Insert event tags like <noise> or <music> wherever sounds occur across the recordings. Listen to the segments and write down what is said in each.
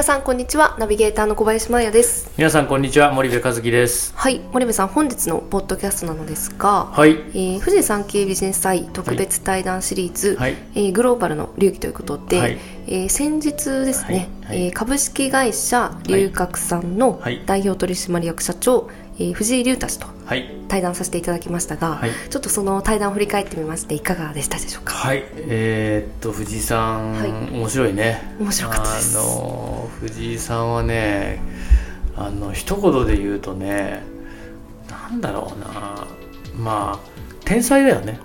皆さんこんにちは。ナビゲーターの小林真也です。皆さんこんにちは。森部和樹です。はい。森部さん本日のポッドキャストなのですが、はい。えー、富士山系ビジネス祭特別対談シリーズ、はい。えーグローバルの流儀ということで、はいえー先日ですね、はいはい。えー株式会社龍角散のはい。代表取締役社長、えー藤井隆太氏とはい。対談させていただきましたが、はい。ちょっとその対談を振り返ってみましていかがでしたでしょうか？はい。えーっと藤井さん、はい。面白いね。面白かったです。あの藤井さんはねあの一言で言うとねなんだろうな。まあ天才だよね、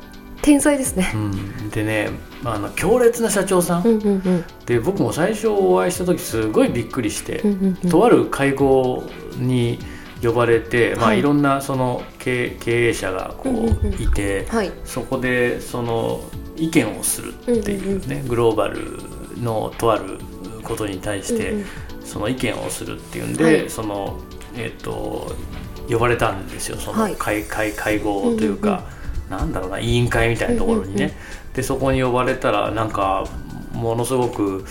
天才ですね。うん、でねまああの強烈な社長さん、うんうんうん。で僕も最初お会いした時すごいびっくりして、うんうんうん。とある会合に呼ばれて、まあ、はい。いろんなその経経営者がこうんうんうん。ういて、はい。そこでその意見をするっていうね、グローバルのとあることに対して、うんうん。その意見をするっていうんで、はい。そのえっ、と呼ばれたんですよそはい。の会,、会会合というか、なんだろうな委員会みたいなところにね。でそこに呼ばれたらなんかものすごく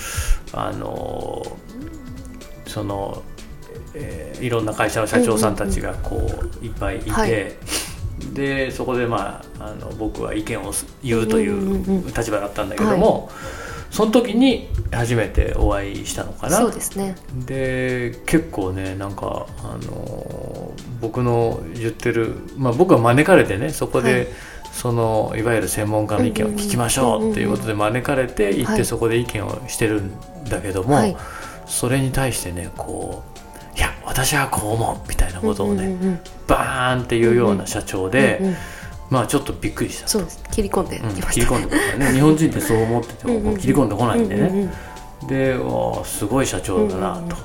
あのその、えーいろんな会社の社長さんたちがこういっぱいいて、はい。でそこでまああの僕は意見をす言うという立場だったんだけども、その時に初めてお会いしたのかな？そうですね。で結構ねなんかあの僕の言ってる、まあ、僕は招かれてねそこで、はい。そのいわゆる専門家の意見を聞きましょうっていうことで招かれて行っはい。てそこで意見をしてるんだけども、はい。それに対してねこう「いや私はこう思う」みたいなことをね、バーンっていうような社長で、うんうんまあちょっとびっくりした。そうです。切り込んできうんました、切り込んでくるからね。日本人ってそう思ってても切り込んでこないんでね、ですごい社長だなと、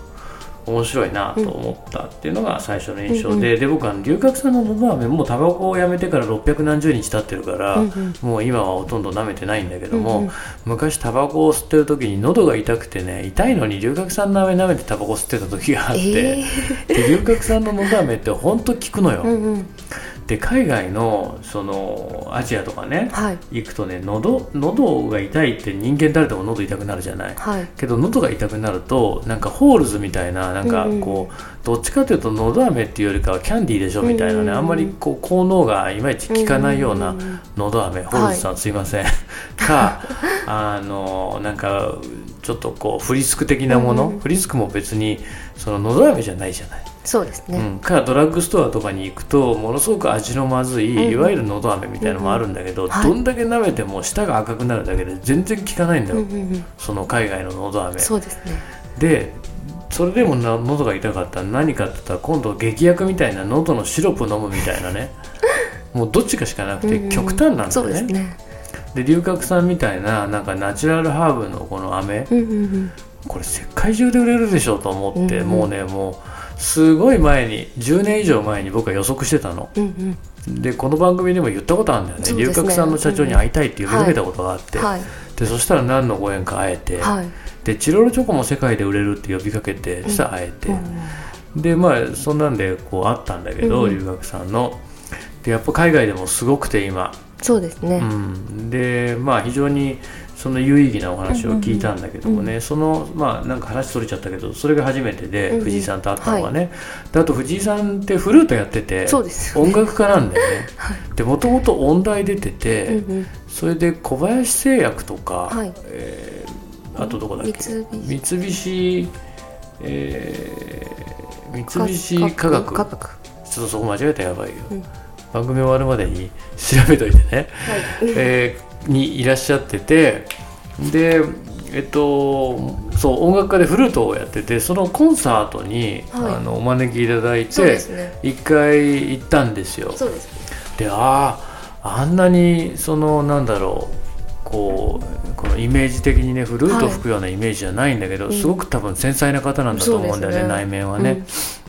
面白いなと思ったっていうのが最初の印象で、で僕は龍角散ののど飴もうタバコをやめてから600何十日経ってるから、もう今はほとんど舐めてないんだけども、昔タバコを吸ってる時に喉が痛くてね痛いのに龍角散の飴舐めてタバコ吸ってた時があって、龍角散ののど飴ってほんと効くのよ。で海外のそのアジアとかね、はい。行くとね喉喉が痛いって人間誰でも喉痛くなるじゃない。はい。けど喉が痛くなるとなんかホールズみたいななんかうんうん。こう、どっちかというとのど飴っていうよりかはキャンディーでしょみたいなね、うんあんまりこう効能がいまいち効かないようなうんうんホールズさんすいません。<laughs> かあのなんかちょっとこうフリスク的なもの、うん。うんフリスクも別にそののど飴じゃないじゃない。そうですね、うん、かドラッグストアとかに行くとものすごく味のまずい、うん。いわゆるのど飴みたいなのもあるんだけど、ん。はい。どんだけ舐めても舌が赤くなるだけで全然効かないんだよ、うんうんうんその海外ののど飴。そうですね。でそれでもな喉が痛かったら何かって言ったら今度劇薬みたいな喉のシロップ飲むみたいなね。もうどっちかしかなくてうんうん極端なんだそよね,、うですねで龍角散みたいななんかナチュラルハーブのこの飴うんうんうん。これ世界中で売れるでしょうと思って、うんうん。もうねもうすごい前に10年以上前に僕は予測してたの。うんうん。でこの番組でも言ったことあるんだよね。ね。角散の社長に会いたいって呼びかけたことがあって、はい。でそしたら何のご縁か会えて、はい。でチロルチョコも世界で売れるって呼びかけてそしたら会えて、うんでまあそんなんでこうあったんだけど、うん。龍角散のでやっぱ海外でもすごくて今、そうですね、うん、でまあ非常にその有意義なお話を聞いたんだけどもね、そのまあなんか話取れちゃったけどそれが初めてで、藤井さんと会ったのがね、であと藤井さんってフルートやっててね音楽家なんだよね。<laughs> でもともと音大出てて、うんうん。それで小林製薬とか、はい。えーあとどこだっけ？三菱。三菱、えー三菱化学。化学。ちょっとそこ間違えたらやばいよ、うん番組終わるまでに調べといてね、はい。えーにいらっしゃってて。でえっとそう音楽家でフルートをやっててそのコンサートに、はい。あのお招きいただいてすね。一回行ったんですよ。ですであああんなにそのなんだろうこうこのイメージ的にねフルート吹くようなイメージじゃないんだけど、うん。すごく多分繊細な方なんだと思うんだよねね。内面はね。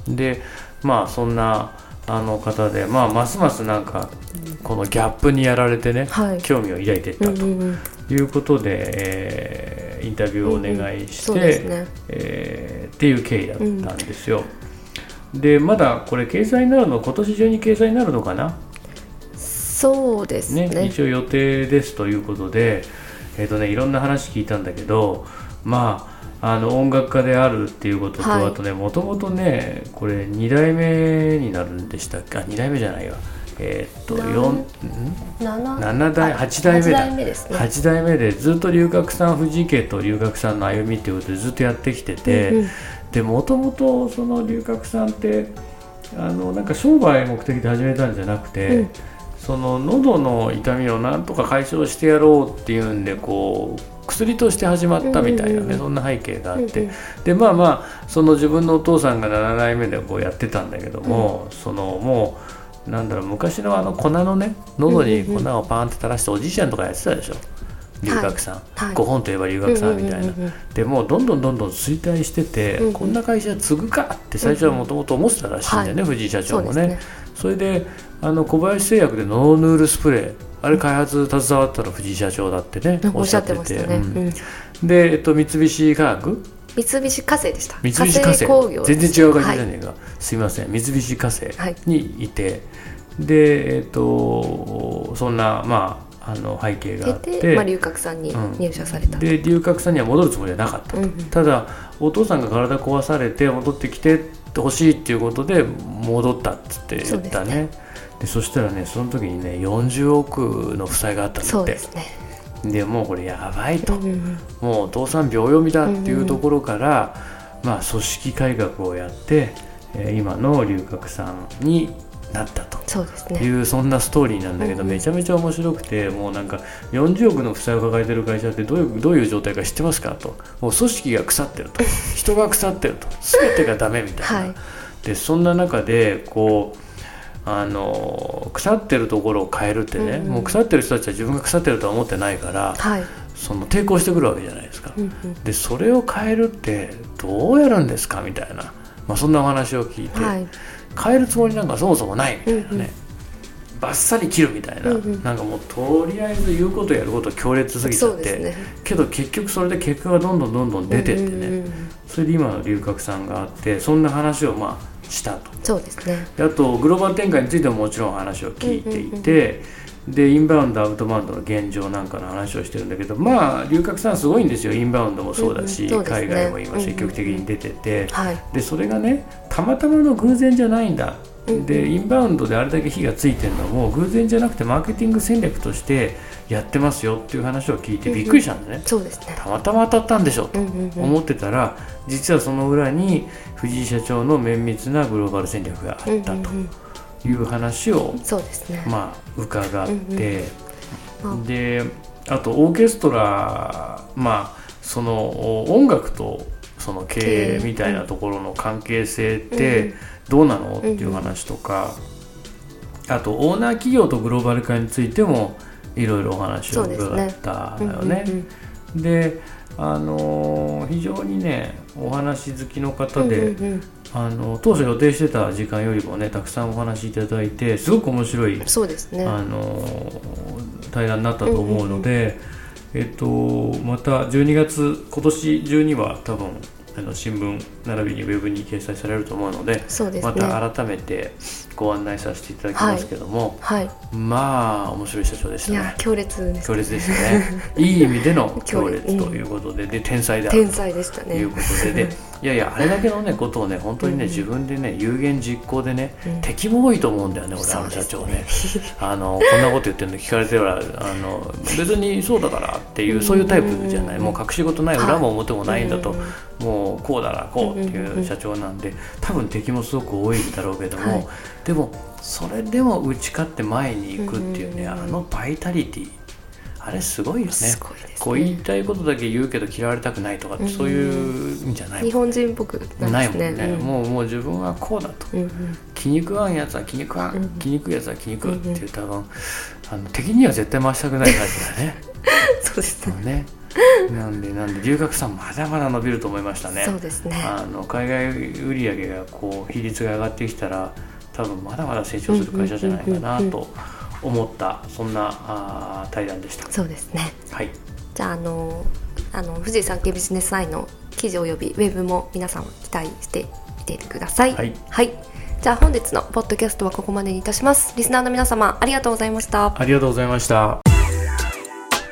でまあそんなあの方で、まあ、ますますなんかこのギャップにやられてね、はい。興味を抱いていったと。うんうんうん。いうことで、えーインタビューをお願いして、そうですね。えーっていう経緯だったんですよ。でまだこれ掲載になるの今年中に掲載になるのかな、そうですね。ね一応予定ですということで、えーとね、いろんな話聞いたんだけどまああの音楽家であるっていうことと、はい。あとねもともとねこれ2代目になるんでしたっけ？あ2代目じゃないわ。えーっとなん4ん？7 7代あ8代目だ。八代目ですね。8代目でずっと龍角散藤井家と龍角散の歩みっていうことでずっとやってきてて、うんうん。でもともとその龍角散ってあのなんか商売目的で始めたんじゃなくて、うん。その喉の痛みをなんとか解消してやろうっていうんでこう薬として始まったみたいなね、そんな背景があって、でまあまあその自分のお父さんが7代目でこうやってたんだけども、そのもうなんだろう昔のあの粉のね喉に粉をパーンって垂らしておじいちゃんとかやってたでしょ。龍角散、はい。5本といえば龍角散みたいな。でもうどんどんどんどん衰退してて、うんうん。こんな会社継ぐかって最初はもともと思ってたらしいんだよね、藤井社長もね。ね。それであの小林製薬でノーヌールスプレーあれ開発携わったの藤井社長だってね、おっしゃってましたね、うん。うん。で、えっと、三菱化学？三菱火星でした。三菱化成。工業全然違う会社じゃはいねえか、すいません。三菱化成はいにいて、でえっとそんなまああの背景があっ出て、て、まあ、龍角散にうん。入社された、で龍角散には戻るつもりはなかったと、うんうん。ただお父さんが体壊されて戻ってきてほしいっていうことで戻ったっつって言ったねでそしたらねその時にね40億の負債があったんだって。そうですね、でもうこれやばいと、うんうんうん。もうお父さん秒読みだっていうところから、まあ、組織改革をやって、えー今の龍角散になったと。そうね。うそんなストーリーなんだけど、うんうん。めちゃめちゃ面白くてもうなんか40億の負債を抱えてる会社ってどういうどういう状態か知ってますかと。もう組織が腐ってると。人が腐ってると。全てがダメみたいな、はい。でそんな中でこうあの腐ってるところを変えるってね、うんうん。もう腐ってる人たちは自分が腐ってるとは思ってないからはい、その抵抗してくるわけじゃないですか。うんうん。でそれを変えるってどうやるんですかみたいな、まあ、そんなお話を聞いて、はい。変えるつもりなんかそもそもないみたいなね、うんうん。バッサリ切るみたいな、うんうん。なんかもうとりあえず言うことやること強烈すぎちゃって、ね。けど結局それで結果がどんどんどんどん出てってね、うんうんうん。それで今の龍角散があってそんな話をまあしたと。そうですね。であとグローバル展開についてももちろん話を聞いていて、でインバウンドアウトバウンドの現状なんかの話をしてるんだけどまあ龍角散すごいんですよ。インバウンドもそうだし、うんうんね。海外も今積極的に出てて、はい。でそれがねたまたまの偶然じゃないんだ、でインバウンドであれだけ火がついてるのも偶然じゃなくてマーケティング戦略としてやってますよっていう話を聞いてびっくりしたんだね、そうですね。たまたま当たったんでしょとうんうんうん。思ってたら、実はその裏に藤井社長の綿密なグローバル戦略があったうんうんうん。という話を、そうですね、まあ伺って、うんうん。であとオーケストラまあその音楽とその経営みたいなところの関係性ってどうなの？っていう話とか、あとオーナー企業とグローバル化についてもいろいろお話を伺ったのよね。であのー非常にねお話好きの方うんで、あの当初予定してた時間よりもねたくさんお話いただいてすごく面白いそうですね。あの対談になったと思うので、えっと、また12月今年中には多分あの新聞並びにウェブに掲載されると思うのでね。また改めてご案内させていただきますけども、はい。まあ面白い社長でしたね。いや強烈です強烈でしたね。いい意味での <laughs> 強烈。ということで、で天才である天才でしたね。ということで、で <laughs> いやいやあれだけのねことをね本当にね、うん。自分でね有言実行でね、うん。敵も多いと思うんだよね俺あの社長ね。<laughs> あのこんなこと言ってるの聞かれてはあの別にそうだからっていうそういうタイプじゃない、うんもう隠し事ない裏も表もないんだと、うん。もうこうだなこうっていう社長なんで多分敵もすごく多いんだろうけども、はい。でもそれでも打ち勝って前に行くっていうね、うんあのバイタリティあれすごいよね。ね。こう言いたいことだけ言うけど嫌われたくないとかって、うんそういうんじゃない日本人っぽくなないもんね、うん。もうもう自分はこうだと。うんうん。気に食わんやつは気に食わん、うん気に食うやつは気に食うってうんいう多分あの敵には絶対回したくない感じだね。<laughs> そうですね。ねなんでなんで留学さんまだまだ伸びると思いましたねそうですねあの海外売上がこう比率が上がってきたら多分まだまだ成長する会社じゃないかなと思ったそんなあー対談でしたそうですねはいじゃああのあの富士山系ビジネスアイの記事およびウェブも皆さん期待してみてください。はい、はい、じゃあ本日のポッドキャストはここまでにいたします。リスナーの皆様ありがとうございました。ありがとうございました。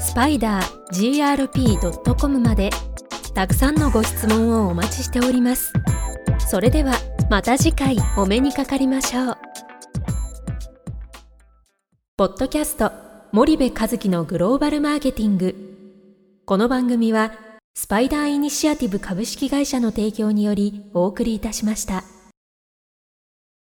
スパイダー grp.com までたくさんのご質問をお待ちしております。それではまた次回お目にかかりましょう。ポッドキャスト森部和樹のグローバルマーケティング。この番組はスパイダーイニシアティブ株式会社の提供によりお送りいたしました。